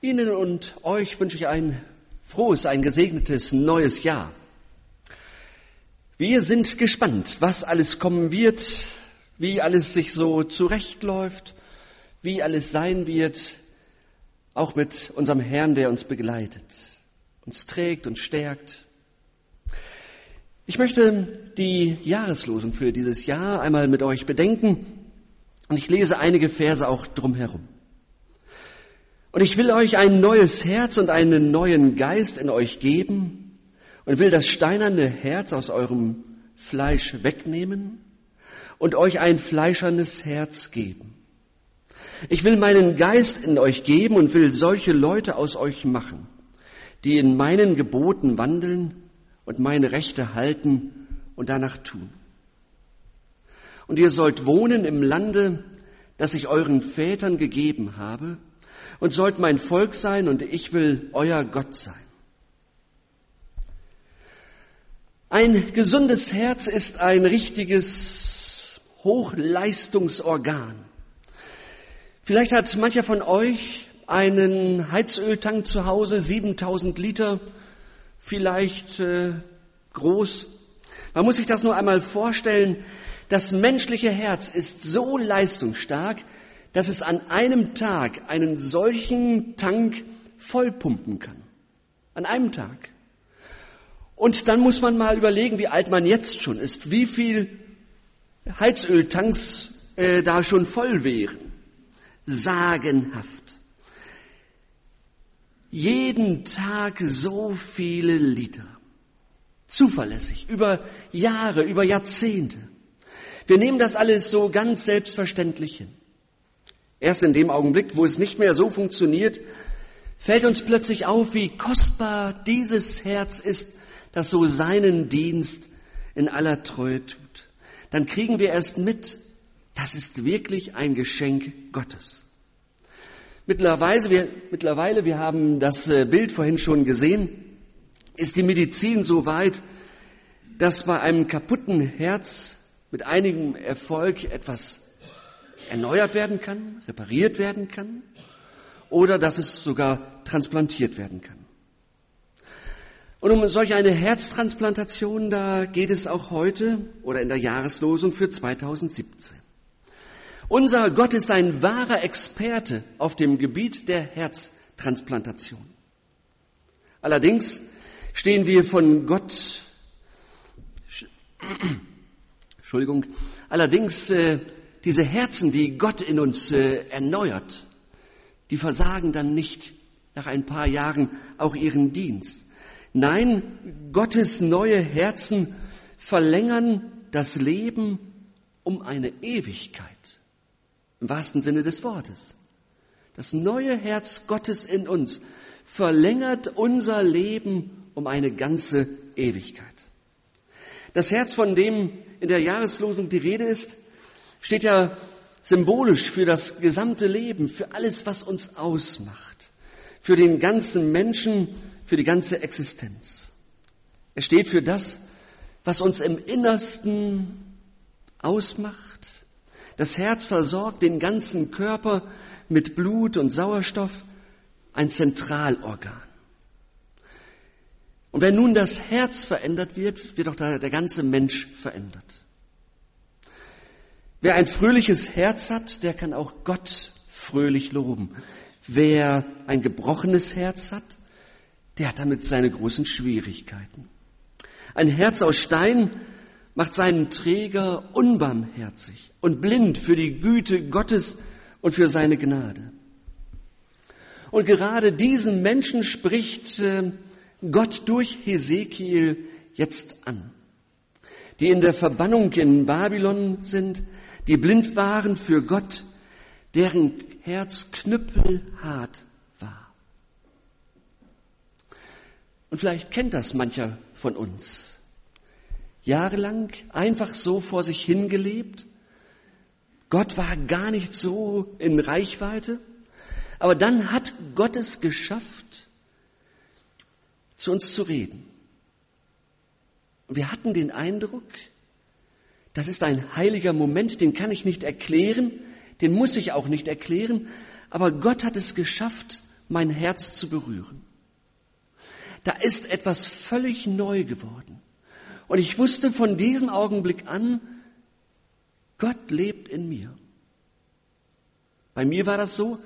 Ihnen und euch wünsche ich ein frohes, ein gesegnetes neues Jahr. Wir sind gespannt, was alles kommen wird, wie alles sich so zurechtläuft, wie alles sein wird, auch mit unserem Herrn, der uns begleitet, uns trägt und stärkt. Ich möchte die Jahreslosung für dieses Jahr einmal mit euch bedenken und ich lese einige Verse auch drumherum. Und ich will euch ein neues Herz und einen neuen Geist in euch geben und will das steinerne Herz aus eurem Fleisch wegnehmen und euch ein fleischernes Herz geben. Ich will meinen Geist in euch geben und will solche Leute aus euch machen, die in meinen Geboten wandeln und meine Rechte halten und danach tun. Und ihr sollt wohnen im Lande, das ich euren Vätern gegeben habe, und sollt mein Volk sein und ich will euer Gott sein. Ein gesundes Herz ist ein richtiges Hochleistungsorgan. Vielleicht hat mancher von euch einen Heizöltank zu Hause, 7000 Liter, vielleicht äh, groß. Man muss sich das nur einmal vorstellen. Das menschliche Herz ist so leistungsstark, dass es an einem Tag einen solchen Tank vollpumpen kann. An einem Tag. Und dann muss man mal überlegen, wie alt man jetzt schon ist, wie viel Heizöltanks äh, da schon voll wären. Sagenhaft. Jeden Tag so viele Liter. Zuverlässig, über Jahre, über Jahrzehnte. Wir nehmen das alles so ganz selbstverständlich hin. Erst in dem Augenblick, wo es nicht mehr so funktioniert, fällt uns plötzlich auf, wie kostbar dieses Herz ist, das so seinen Dienst in aller Treue tut. Dann kriegen wir erst mit, das ist wirklich ein Geschenk Gottes. Mittlerweile, wir, mittlerweile, wir haben das äh, Bild vorhin schon gesehen, ist die Medizin so weit, dass bei einem kaputten Herz mit einigem Erfolg etwas erneuert werden kann, repariert werden kann oder dass es sogar transplantiert werden kann. Und um solch eine Herztransplantation, da geht es auch heute oder in der Jahreslosung für 2017. Unser Gott ist ein wahrer Experte auf dem Gebiet der Herztransplantation. Allerdings stehen wir von Gott, Entschuldigung, allerdings äh, diese Herzen, die Gott in uns äh, erneuert, die versagen dann nicht nach ein paar Jahren auch ihren Dienst. Nein, Gottes neue Herzen verlängern das Leben um eine Ewigkeit. Im wahrsten Sinne des Wortes. Das neue Herz Gottes in uns verlängert unser Leben um eine ganze Ewigkeit. Das Herz, von dem in der Jahreslosung die Rede ist, steht ja symbolisch für das gesamte Leben, für alles, was uns ausmacht, für den ganzen Menschen, für die ganze Existenz. Er steht für das, was uns im Innersten ausmacht. Das Herz versorgt den ganzen Körper mit Blut und Sauerstoff, ein Zentralorgan. Und wenn nun das Herz verändert wird, wird auch der, ganze Mensch verändert. Wer ein fröhliches Herz hat, der kann auch Gott fröhlich loben. Wer ein gebrochenes Herz hat, der hat damit seine großen Schwierigkeiten. Ein Herz aus Stein macht seinen Träger unbarmherzig und blind für die Güte Gottes und für seine Gnade. Und gerade diesen Menschen spricht äh, Gott durch Hesekiel jetzt an, die in der Verbannung in Babylon sind, die blind waren für Gott, deren Herz knüppelhart war. Und vielleicht kennt das mancher von uns. Jahrelang einfach so vor sich hingelebt. Gott war gar nicht so in Reichweite. Aber dann hat Gott es geschafft, zu uns zu reden. Wir hatten den Eindruck, das ist ein heiliger Moment, den kann ich nicht erklären, den muss ich auch nicht erklären, aber Gott hat es geschafft, mein Herz zu berühren. Da ist etwas völlig neu geworden. Und ich wusste von diesem Augenblick an, Gott lebt in mir. Bei mir war das so,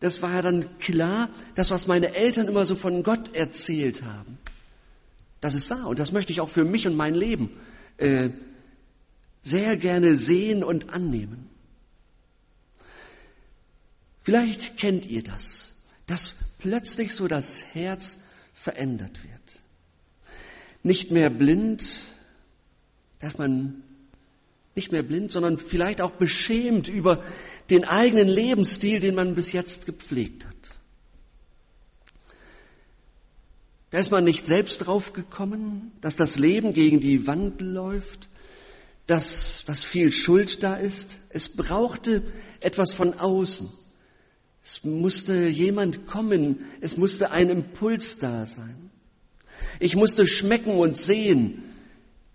das war ja dann klar, das, was meine Eltern immer so von Gott erzählt haben, das ist wahr. Und das möchte ich auch für mich und mein Leben äh, sehr gerne sehen und annehmen. Vielleicht kennt ihr das, dass plötzlich so das Herz verändert wird. Nicht mehr blind, dass man nicht mehr blind, sondern vielleicht auch beschämt über den eigenen Lebensstil, den man bis jetzt gepflegt hat. Da ist man nicht selbst drauf gekommen, dass das Leben gegen die Wand läuft, dass, dass viel Schuld da ist. Es brauchte etwas von außen. Es musste jemand kommen, es musste ein Impuls da sein. Ich musste schmecken und sehen,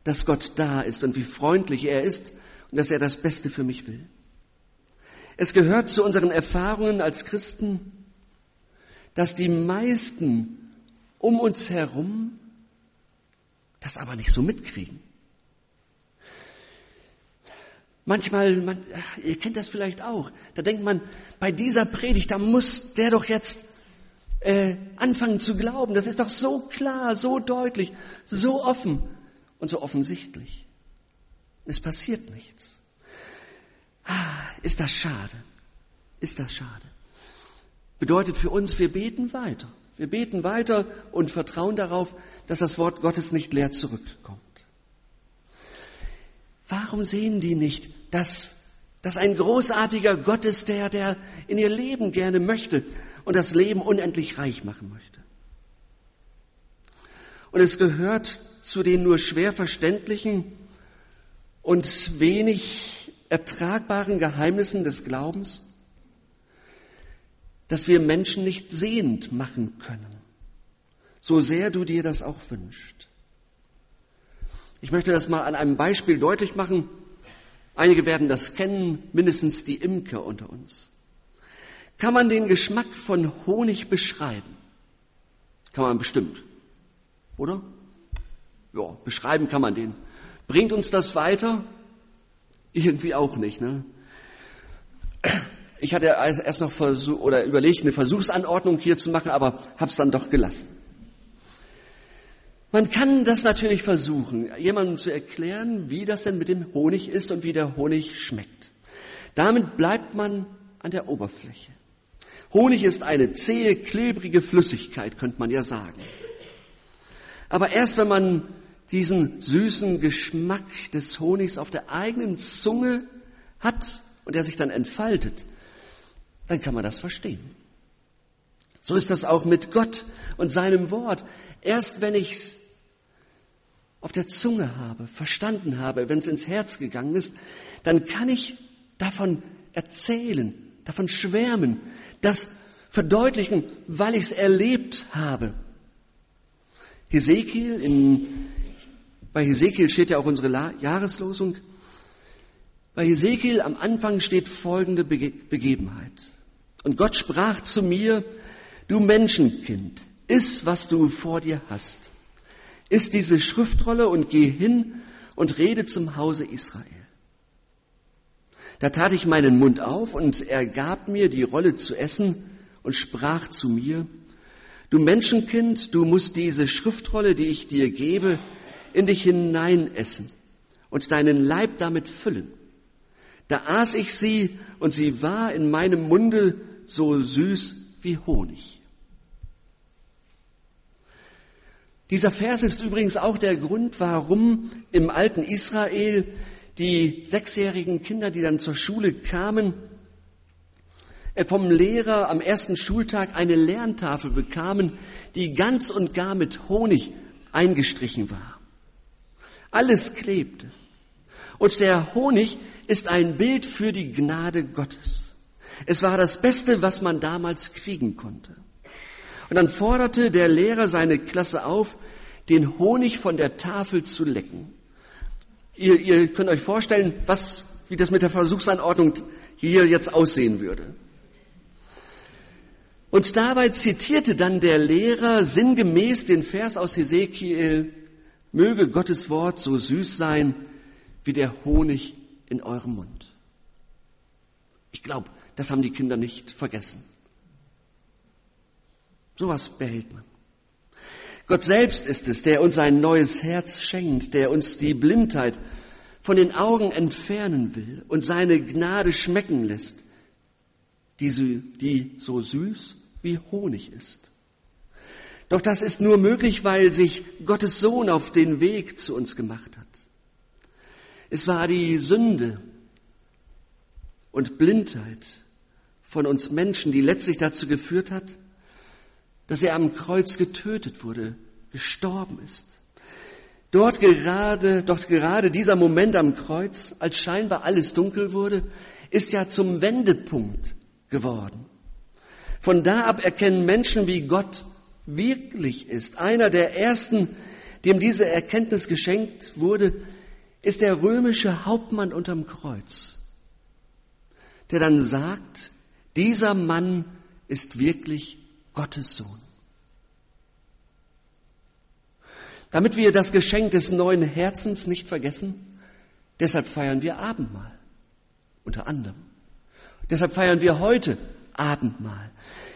dass Gott da ist und wie freundlich er ist und dass er das Beste für mich will. Es gehört zu unseren Erfahrungen als Christen, dass die meisten um uns herum das aber nicht so mitkriegen. Manchmal, man, ihr kennt das vielleicht auch, da denkt man, bei dieser Predigt, da muss der doch jetzt äh, anfangen zu glauben. Das ist doch so klar, so deutlich, so offen und so offensichtlich. Es passiert nichts. Ah, ist das schade. Ist das schade. Bedeutet für uns, wir beten weiter. Wir beten weiter und vertrauen darauf, dass das Wort Gottes nicht leer zurückkommt. Warum sehen die nicht, dass, dass ein großartiger Gott ist, der, der in ihr Leben gerne möchte und das Leben unendlich reich machen möchte? Und es gehört zu den nur schwer verständlichen und wenig ertragbaren Geheimnissen des Glaubens, dass wir Menschen nicht sehend machen können, so sehr du dir das auch wünschst. Ich möchte das mal an einem Beispiel deutlich machen. Einige werden das kennen, mindestens die Imker unter uns. Kann man den Geschmack von Honig beschreiben? Kann man bestimmt, oder? Ja, beschreiben kann man den. Bringt uns das weiter? Irgendwie auch nicht, ne? Ich hatte erst noch versucht oder überlegt, eine Versuchsanordnung hier zu machen, aber hab's dann doch gelassen. Man kann das natürlich versuchen, jemandem zu erklären, wie das denn mit dem Honig ist und wie der Honig schmeckt. Damit bleibt man an der Oberfläche. Honig ist eine zähe, klebrige Flüssigkeit, könnte man ja sagen. Aber erst wenn man diesen süßen Geschmack des Honigs auf der eigenen Zunge hat und er sich dann entfaltet, dann kann man das verstehen. So ist das auch mit Gott und seinem Wort. Erst wenn ich es auf der Zunge habe, verstanden habe, wenn es ins Herz gegangen ist, dann kann ich davon erzählen, davon schwärmen, das verdeutlichen, weil ich es erlebt habe. Hesekiel in bei Hesekiel steht ja auch unsere Jahreslosung. Bei Hesekiel am Anfang steht folgende Begebenheit. Und Gott sprach zu mir, du Menschenkind, iss, was du vor dir hast. Iss diese Schriftrolle und geh hin und rede zum Hause Israel. Da tat ich meinen Mund auf und er gab mir die Rolle zu essen und sprach zu mir, du Menschenkind, du musst diese Schriftrolle, die ich dir gebe, in dich hineinessen und deinen Leib damit füllen. Da aß ich sie und sie war in meinem Munde so süß wie Honig. Dieser Vers ist übrigens auch der Grund, warum im alten Israel die sechsjährigen Kinder, die dann zur Schule kamen, äh, vom Lehrer am ersten Schultag eine Lerntafel bekamen, die ganz und gar mit Honig eingestrichen war. Alles klebte. Und der Honig ist ein Bild für die Gnade Gottes. Es war das Beste, was man damals kriegen konnte. Und dann forderte der Lehrer seine Klasse auf, den Honig von der Tafel zu lecken. Ihr, ihr könnt euch vorstellen, was, wie das mit der Versuchsanordnung hier jetzt aussehen würde. Und dabei zitierte dann der Lehrer sinngemäß den Vers aus Hesekiel, möge Gottes Wort so süß sein wie der Honig in eurem Mund. Ich glaube, das haben die Kinder nicht vergessen. Sowas behält man. Gott selbst ist es, der uns ein neues Herz schenkt, der uns die Blindheit von den Augen entfernen will und seine Gnade schmecken lässt, die, die so süß wie Honig ist. Doch das ist nur möglich, weil sich Gottes Sohn auf den Weg zu uns gemacht hat. Es war die Sünde und Blindheit von uns Menschen, die letztlich dazu geführt hat, dass er am Kreuz getötet wurde, gestorben ist. Dort gerade, dort gerade dieser Moment am Kreuz, als scheinbar alles dunkel wurde, ist ja zum Wendepunkt geworden. Von da ab erkennen Menschen, wie Gott wirklich ist. Einer der ersten, dem diese Erkenntnis geschenkt wurde, ist der römische Hauptmann unterm Kreuz, der dann sagt, dieser Mann ist wirklich Gottes Sohn. Damit wir das Geschenk des neuen Herzens nicht vergessen, deshalb feiern wir Abendmahl, unter anderem. Deshalb feiern wir heute Abendmahl.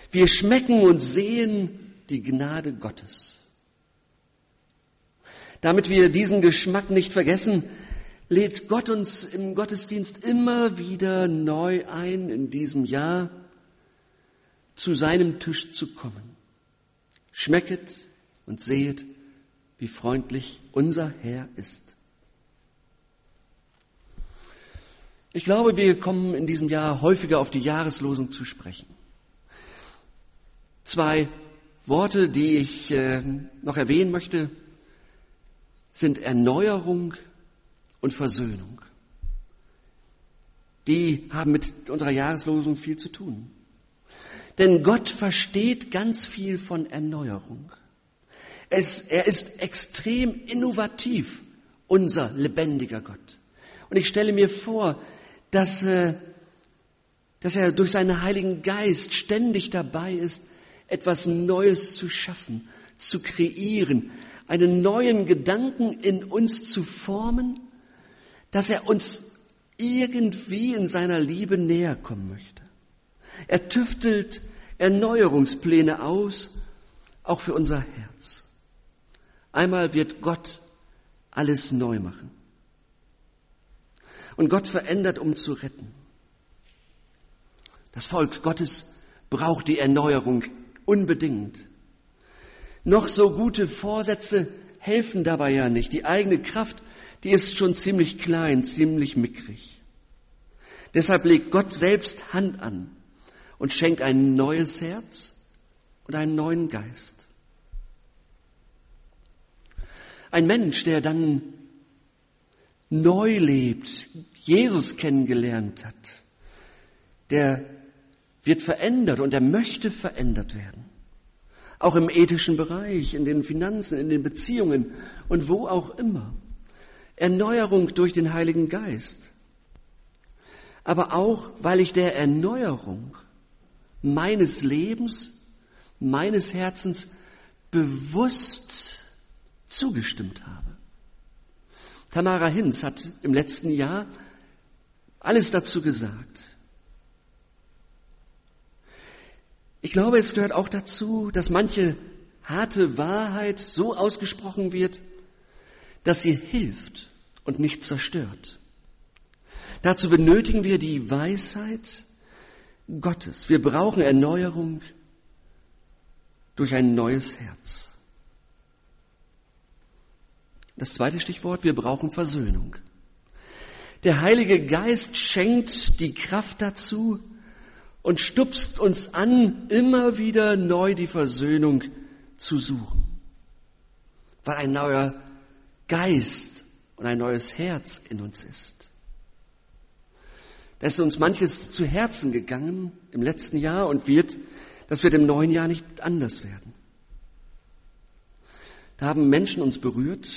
Wir schmecken und sehen die Gnade Gottes. Damit wir diesen Geschmack nicht vergessen, lädt Gott uns im Gottesdienst immer wieder neu ein, in diesem Jahr zu seinem Tisch zu kommen. Schmecket und sehet, wie freundlich unser Herr ist. Ich glaube, wir kommen in diesem Jahr häufiger auf die Jahreslosung zu sprechen. Zwei Worte, die ich äh, noch erwähnen möchte, sind Erneuerung und Versöhnung. Die haben mit unserer Jahreslosung viel zu tun. Denn Gott versteht ganz viel von Erneuerung. Es, er ist extrem innovativ, unser lebendiger Gott. Und ich stelle mir vor, dass, äh, dass er durch seinen Heiligen Geist ständig dabei ist, etwas Neues zu schaffen, zu kreieren, einen neuen Gedanken in uns zu formen, dass er uns irgendwie in seiner Liebe näher kommen möchte. Er tüftelt Erneuerungspläne aus, auch für unser Herz. Einmal wird Gott alles neu machen. Und Gott verändert, um zu retten. Das Volk Gottes braucht die Erneuerung unbedingt. Noch so gute Vorsätze helfen dabei ja nicht. Die eigene Kraft, die ist schon ziemlich klein, ziemlich mickrig. Deshalb legt Gott selbst Hand an und schenkt ein neues Herz und einen neuen Geist. Ein Mensch, der dann neu lebt, Jesus kennengelernt hat, der wird verändert und er möchte verändert werden. Auch im ethischen Bereich, in den Finanzen, in den Beziehungen und wo auch immer. Erneuerung durch den Heiligen Geist. Aber auch, weil ich der Erneuerung meines Lebens, meines Herzens bewusst zugestimmt habe. Tamara Hinz hat im letzten Jahr alles dazu gesagt. Ich glaube, es gehört auch dazu, dass manche harte Wahrheit so ausgesprochen wird, dass sie hilft und nicht zerstört. Dazu benötigen wir die Weisheit Gottes. Wir brauchen Erneuerung durch ein neues Herz. Das zweite Stichwort, wir brauchen Versöhnung. Der Heilige Geist schenkt die Kraft dazu, und stupst uns an, immer wieder neu die Versöhnung zu suchen. Weil ein neuer Geist und ein neues Herz in uns ist. Da ist uns manches zu Herzen gegangen im letzten Jahr und wird, das wird im neuen Jahr nicht anders werden. Da haben Menschen uns berührt,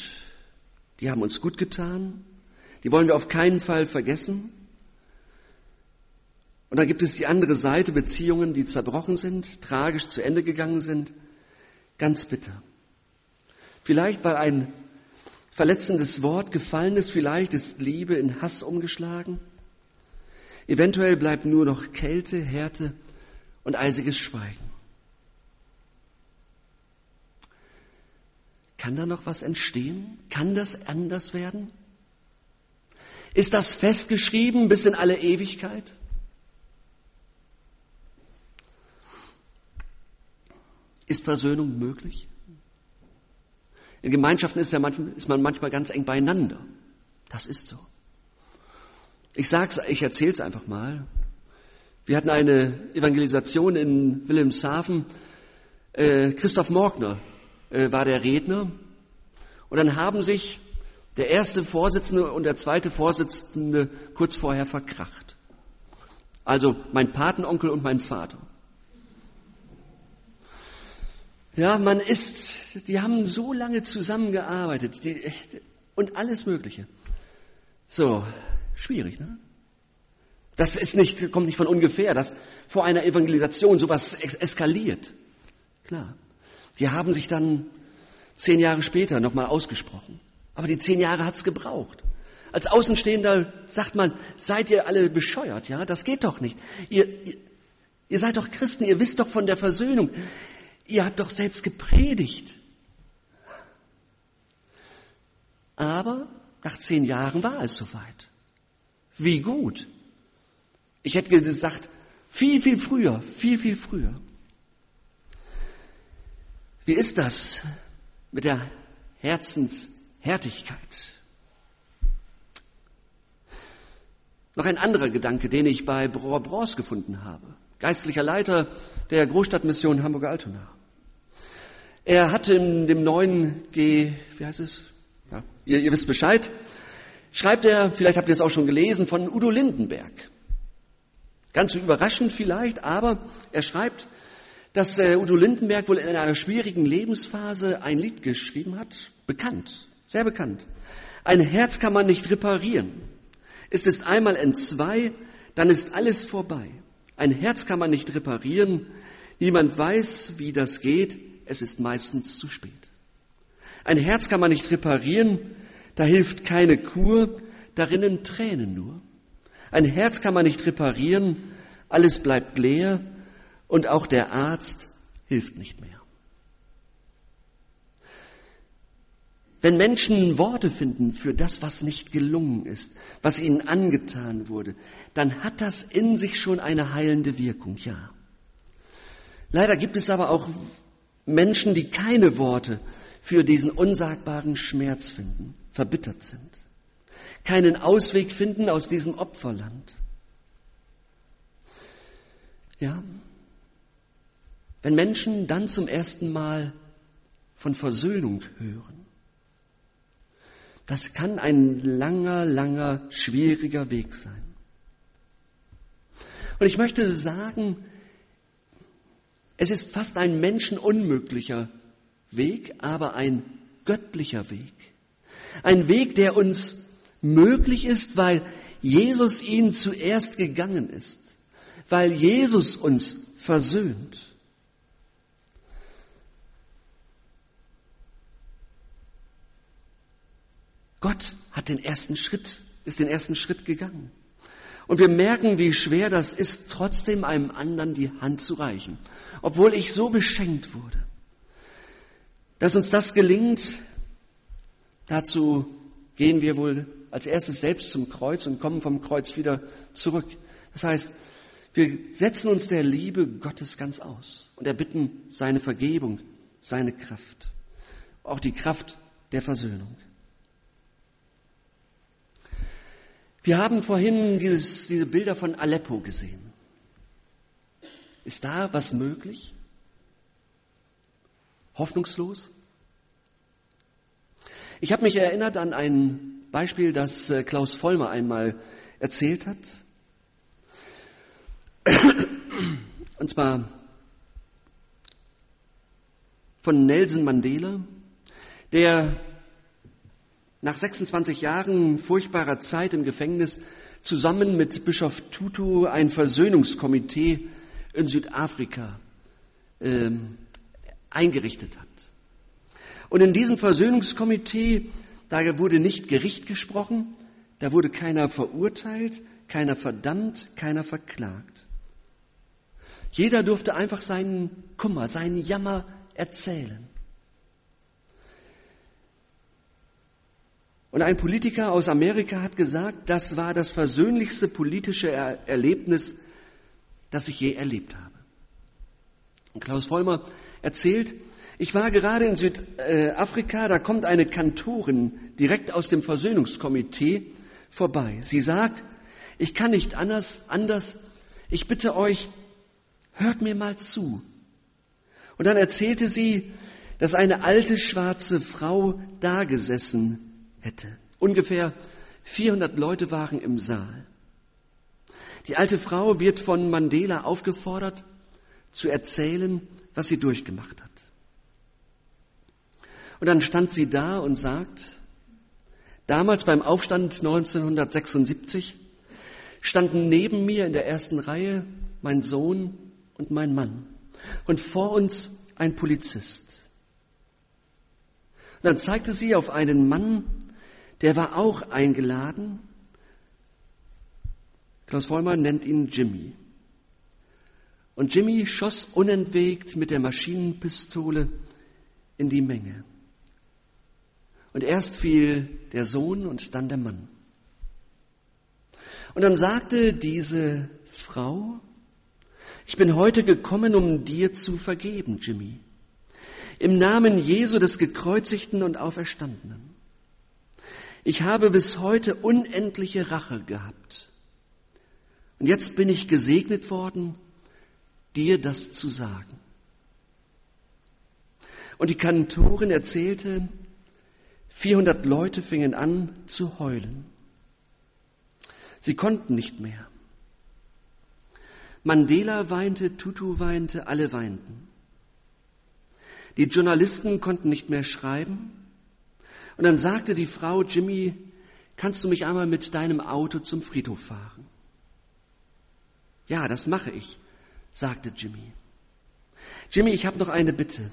die haben uns gut getan, die wollen wir auf keinen Fall vergessen. Und dann gibt es die andere Seite, Beziehungen, die zerbrochen sind, tragisch zu Ende gegangen sind. Ganz bitter. Vielleicht, weil ein verletzendes Wort gefallen ist, vielleicht ist Liebe in Hass umgeschlagen. Eventuell bleibt nur noch Kälte, Härte und eisiges Schweigen. Kann da noch was entstehen? Kann das anders werden? Ist das festgeschrieben bis in alle Ewigkeit? Ist Versöhnung möglich? In Gemeinschaften ist, ja manchmal, ist man manchmal ganz eng beieinander. Das ist so. Ich sag's, ich erzähl's einfach mal. Wir hatten eine Evangelisation in Wilhelmshaven. Äh, Christoph Morgner äh, war der Redner. Und dann haben sich der erste Vorsitzende und der zweite Vorsitzende kurz vorher verkracht. Also mein Patenonkel und mein Vater. Ja, man ist, die haben so lange zusammengearbeitet die, und alles Mögliche. So, schwierig, ne? Das ist nicht, kommt nicht von ungefähr, dass vor einer Evangelisation sowas eskaliert. Klar. Die haben sich dann zehn Jahre später nochmal ausgesprochen. Aber die zehn Jahre hat's gebraucht. Als Außenstehender sagt man, seid ihr alle bescheuert, ja? Das geht doch nicht. Ihr, ihr, ihr seid doch Christen, ihr wisst doch von der Versöhnung. Ihr habt doch selbst gepredigt. Aber nach zehn Jahren war es soweit. Wie gut. Ich hätte gesagt, viel, viel früher, viel, viel früher. Wie ist das mit der Herzenshärtigkeit? Noch ein anderer Gedanke, den ich bei Bror Bros gefunden habe. Geistlicher Leiter der Großstadtmission Hamburg-Altona. Er hat in dem neuen G, wie heißt es? Ja, ihr, ihr wisst Bescheid. Schreibt er, vielleicht habt ihr es auch schon gelesen, von Udo Lindenberg. Ganz überraschend vielleicht, aber er schreibt, dass äh, Udo Lindenberg wohl in einer schwierigen Lebensphase ein Lied geschrieben hat. Bekannt, sehr bekannt. Ein Herz kann man nicht reparieren. Es ist einmal entzwei, dann ist alles vorbei. Ein Herz kann man nicht reparieren. Niemand weiß, wie das geht. Es ist meistens zu spät. Ein Herz kann man nicht reparieren. Da hilft keine Kur. Darinnen Tränen nur. Ein Herz kann man nicht reparieren. Alles bleibt leer. Und auch der Arzt hilft nicht mehr. Wenn Menschen Worte finden für das, was nicht gelungen ist, was ihnen angetan wurde, dann hat das in sich schon eine heilende Wirkung, ja. Leider gibt es aber auch Menschen, die keine Worte für diesen unsagbaren Schmerz finden, verbittert sind, keinen Ausweg finden aus diesem Opferland. Ja, wenn Menschen dann zum ersten Mal von Versöhnung hören, das kann ein langer, langer, schwieriger Weg sein. Und ich möchte sagen, es ist fast ein menschenunmöglicher Weg, aber ein göttlicher Weg. Ein Weg, der uns möglich ist, weil Jesus ihn zuerst gegangen ist, weil Jesus uns versöhnt. Gott hat den ersten Schritt, ist den ersten Schritt gegangen. Und wir merken, wie schwer das ist, trotzdem einem anderen die Hand zu reichen, obwohl ich so beschenkt wurde. Dass uns das gelingt, dazu gehen wir wohl als erstes selbst zum Kreuz und kommen vom Kreuz wieder zurück. Das heißt, wir setzen uns der Liebe Gottes ganz aus und erbitten seine Vergebung, seine Kraft, auch die Kraft der Versöhnung. Wir haben vorhin dieses, diese Bilder von Aleppo gesehen. Ist da was möglich? Hoffnungslos? Ich habe mich erinnert an ein Beispiel, das äh, Klaus Vollmer einmal erzählt hat. Und zwar von Nelson Mandela, der nach 26 Jahren furchtbarer Zeit im Gefängnis zusammen mit Bischof Tutu ein Versöhnungskomitee in Südafrika ähm, eingerichtet hat. Und in diesem Versöhnungskomitee, da wurde nicht Gericht gesprochen, da wurde keiner verurteilt, keiner verdammt, keiner verklagt. Jeder durfte einfach seinen Kummer, seinen Jammer erzählen. Und ein Politiker aus Amerika hat gesagt, das war das versöhnlichste politische Erlebnis, das ich je erlebt habe. Und Klaus Vollmer erzählt, ich war gerade in Südafrika, da kommt eine Kantorin direkt aus dem Versöhnungskomitee vorbei. Sie sagt, ich kann nicht anders, anders, ich bitte euch, hört mir mal zu. Und dann erzählte sie, dass eine alte schwarze Frau da gesessen hätte. Ungefähr 400 Leute waren im Saal. Die alte Frau wird von Mandela aufgefordert, zu erzählen, was sie durchgemacht hat. Und dann stand sie da und sagt, damals beim Aufstand 1976 standen neben mir in der ersten Reihe mein Sohn und mein Mann und vor uns ein Polizist. Und dann zeigte sie auf einen Mann, der war auch eingeladen. Klaus Vollmann nennt ihn Jimmy. Und Jimmy schoss unentwegt mit der Maschinenpistole in die Menge. Und erst fiel der Sohn und dann der Mann. Und dann sagte diese Frau, ich bin heute gekommen, um dir zu vergeben, Jimmy. Im Namen Jesu des Gekreuzigten und Auferstandenen. Ich habe bis heute unendliche Rache gehabt. Und jetzt bin ich gesegnet worden, dir das zu sagen. Und die Kantorin erzählte, 400 Leute fingen an zu heulen. Sie konnten nicht mehr. Mandela weinte, Tutu weinte, alle weinten. Die Journalisten konnten nicht mehr schreiben. Und dann sagte die Frau, Jimmy, kannst du mich einmal mit deinem Auto zum Friedhof fahren? Ja, das mache ich, sagte Jimmy. Jimmy, ich habe noch eine Bitte.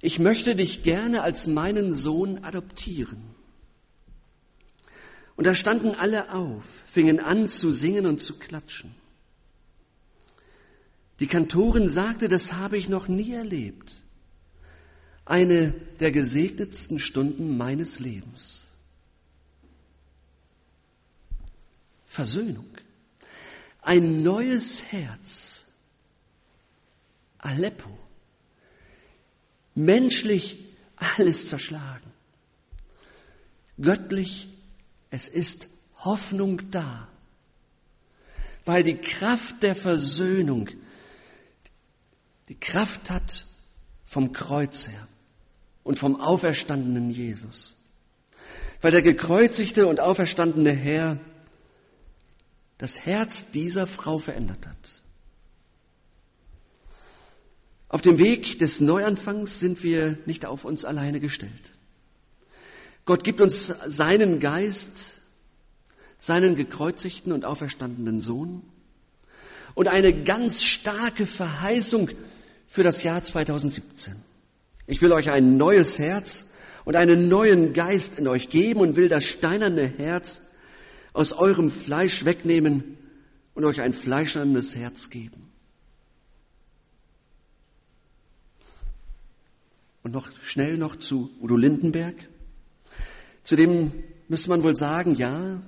Ich möchte dich gerne als meinen Sohn adoptieren. Und da standen alle auf, fingen an zu singen und zu klatschen. Die Kantorin sagte, das habe ich noch nie erlebt eine der gesegnetsten Stunden meines Lebens. Versöhnung. Ein neues Herz. Aleppo. Menschlich alles zerschlagen. Göttlich, es ist Hoffnung da. Weil die Kraft der Versöhnung die Kraft hat vom Kreuz her und vom auferstandenen Jesus. Weil der gekreuzigte und auferstandene Herr das Herz dieser Frau verändert hat. Auf dem Weg des Neuanfangs sind wir nicht auf uns alleine gestellt. Gott gibt uns seinen Geist, seinen gekreuzigten und auferstandenen Sohn und eine ganz starke Verheißung für das Jahr 2017. Ich will euch ein neues Herz und einen neuen Geist in euch geben und will das steinerne Herz aus eurem Fleisch wegnehmen und euch ein fleischernes Herz geben. Und noch schnell noch zu Udo Lindenberg. Zu dem müsste man wohl sagen, ja,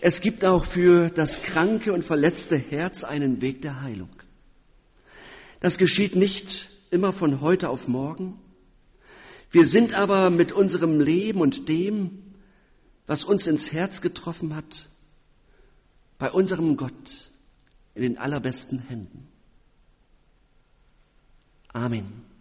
es gibt auch für das kranke und verletzte Herz einen Weg der Heilung. Das geschieht nicht immer von heute auf morgen. Wir sind aber mit unserem Leben und dem, was uns ins Herz getroffen hat, bei unserem Gott in den allerbesten Händen. Amen.